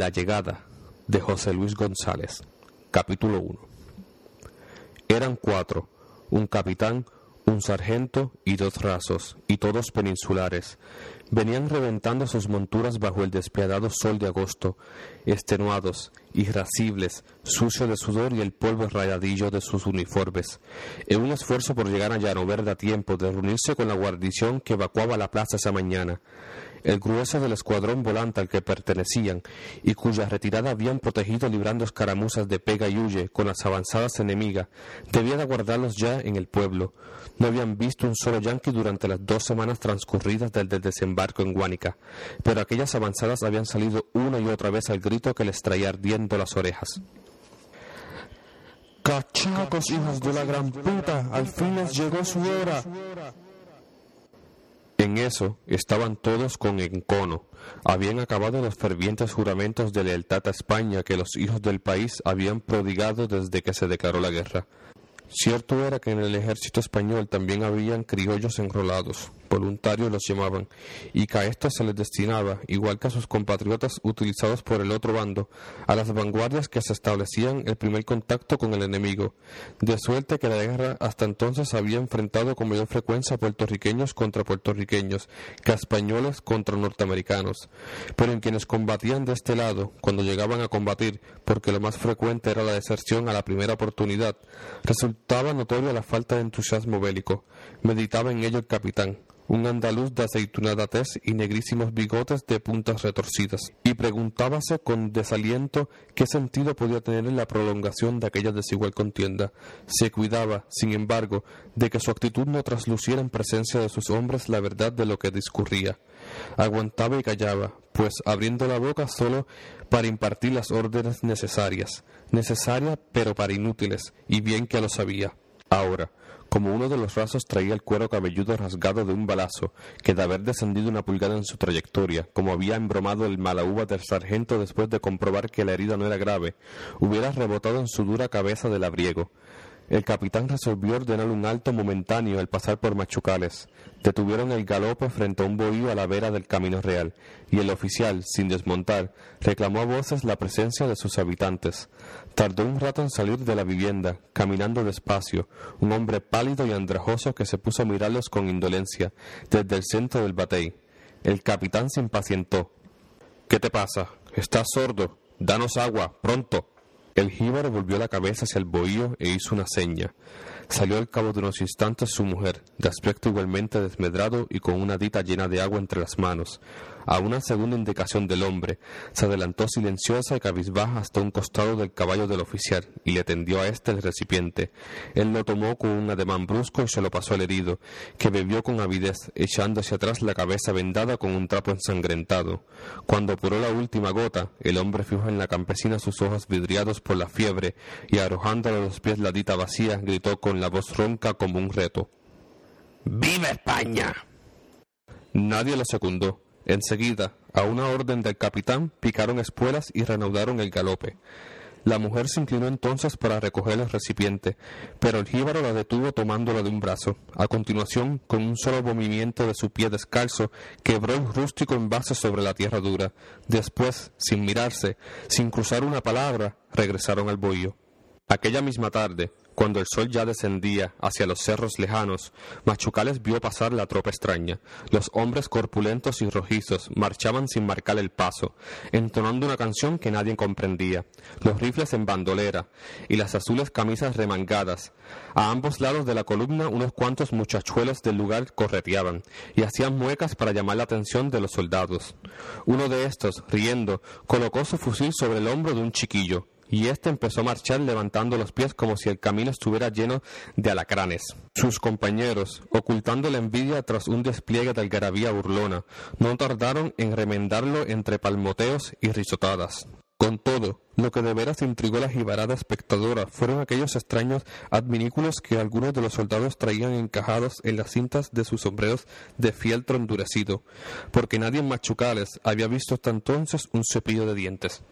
La llegada de José Luis González, capítulo 1. Eran cuatro, un capitán, un sargento y dos rasos, y todos peninsulares. Venían reventando sus monturas bajo el despiadado sol de agosto, extenuados, irascibles, sucios de sudor y el polvo rayadillo de sus uniformes, en un esfuerzo por llegar a Llano Verde a tiempo de reunirse con la guarnición que evacuaba la plaza esa mañana el grueso del escuadrón volante al que pertenecían y cuya retirada habían protegido librando escaramuzas de pega y huye con las avanzadas enemigas, debía de guardarlos ya en el pueblo. No habían visto un solo yanqui durante las dos semanas transcurridas desde el desembarco en Guánica, pero aquellas avanzadas habían salido una y otra vez al grito que les traía ardiendo las orejas. ¡Cachacos, hijos de la gran puta! ¡Al fin les llegó su hora! Eso estaban todos con encono. Habían acabado los fervientes juramentos de lealtad a España que los hijos del país habían prodigado desde que se declaró la guerra. Cierto era que en el ejército español también habían criollos enrolados, voluntarios los llamaban, y que a estos se les destinaba, igual que a sus compatriotas utilizados por el otro bando, a las vanguardias que se establecían el primer contacto con el enemigo, de suerte que la guerra hasta entonces había enfrentado con mayor frecuencia a puertorriqueños contra puertorriqueños que a españoles contra norteamericanos, pero en quienes combatían de este lado, cuando llegaban a combatir, porque lo más frecuente era la deserción a la primera oportunidad, resultaba notoria la falta de entusiasmo bélico, meditaba en ello el capitán, un andaluz de aceitunada tez y negrísimos bigotes de puntas retorcidas, y preguntábase con desaliento qué sentido podía tener en la prolongación de aquella desigual contienda. Se cuidaba, sin embargo, de que su actitud no trasluciera en presencia de sus hombres la verdad de lo que discurría. Aguantaba y callaba, pues abriendo la boca solo para impartir las órdenes necesarias, necesarias pero para inútiles, y bien que lo sabía. Ahora, como uno de los rasos traía el cuero cabelludo rasgado de un balazo, que de haber descendido una pulgada en su trayectoria, como había embromado el malaúba del sargento después de comprobar que la herida no era grave, hubiera rebotado en su dura cabeza del abriego. El capitán resolvió ordenar un alto momentáneo al pasar por Machucales. Detuvieron el galope frente a un bohío a la vera del camino real, y el oficial, sin desmontar, reclamó a voces la presencia de sus habitantes. Tardó un rato en salir de la vivienda, caminando despacio, un hombre pálido y andrajoso que se puso a mirarlos con indolencia, desde el centro del batey. El capitán se impacientó. ¿Qué te pasa? ¿Estás sordo? Danos agua, pronto. El jíbaro volvió la cabeza hacia el bohío e hizo una seña. Salió al cabo de unos instantes su mujer, de aspecto igualmente desmedrado y con una dita llena de agua entre las manos. A una segunda indicación del hombre, se adelantó silenciosa y cabizbaja hasta un costado del caballo del oficial y le tendió a éste el recipiente. Él lo tomó con un ademán brusco y se lo pasó al herido, que bebió con avidez, echando hacia atrás la cabeza vendada con un trapo ensangrentado. Cuando apuró la última gota, el hombre fijó en la campesina sus ojos vidriados por la fiebre y arrojándole a los pies la dita vacía, gritó con la voz ronca como un reto. ¡Viva España! Nadie lo secundó. Enseguida, a una orden del capitán, picaron espuelas y reanudaron el galope. La mujer se inclinó entonces para recoger el recipiente, pero el jíbaro la detuvo tomándola de un brazo. A continuación, con un solo movimiento de su pie descalzo, quebró el rústico envase sobre la tierra dura. Después, sin mirarse, sin cruzar una palabra, regresaron al bohío. Aquella misma tarde, cuando el sol ya descendía hacia los cerros lejanos, Machucales vio pasar la tropa extraña. Los hombres corpulentos y rojizos marchaban sin marcar el paso, entonando una canción que nadie comprendía. Los rifles en bandolera y las azules camisas remangadas. A ambos lados de la columna unos cuantos muchachuelos del lugar correteaban y hacían muecas para llamar la atención de los soldados. Uno de estos, riendo, colocó su fusil sobre el hombro de un chiquillo, y éste empezó a marchar levantando los pies como si el camino estuviera lleno de alacranes. Sus compañeros, ocultando la envidia tras un despliegue de algarabía burlona, no tardaron en remendarlo entre palmoteos y risotadas. Con todo, lo que de veras intrigó a la jibarada espectadora fueron aquellos extraños adminículos que algunos de los soldados traían encajados en las cintas de sus sombreros de fieltro endurecido, porque nadie en Machucales había visto hasta entonces un cepillo de dientes.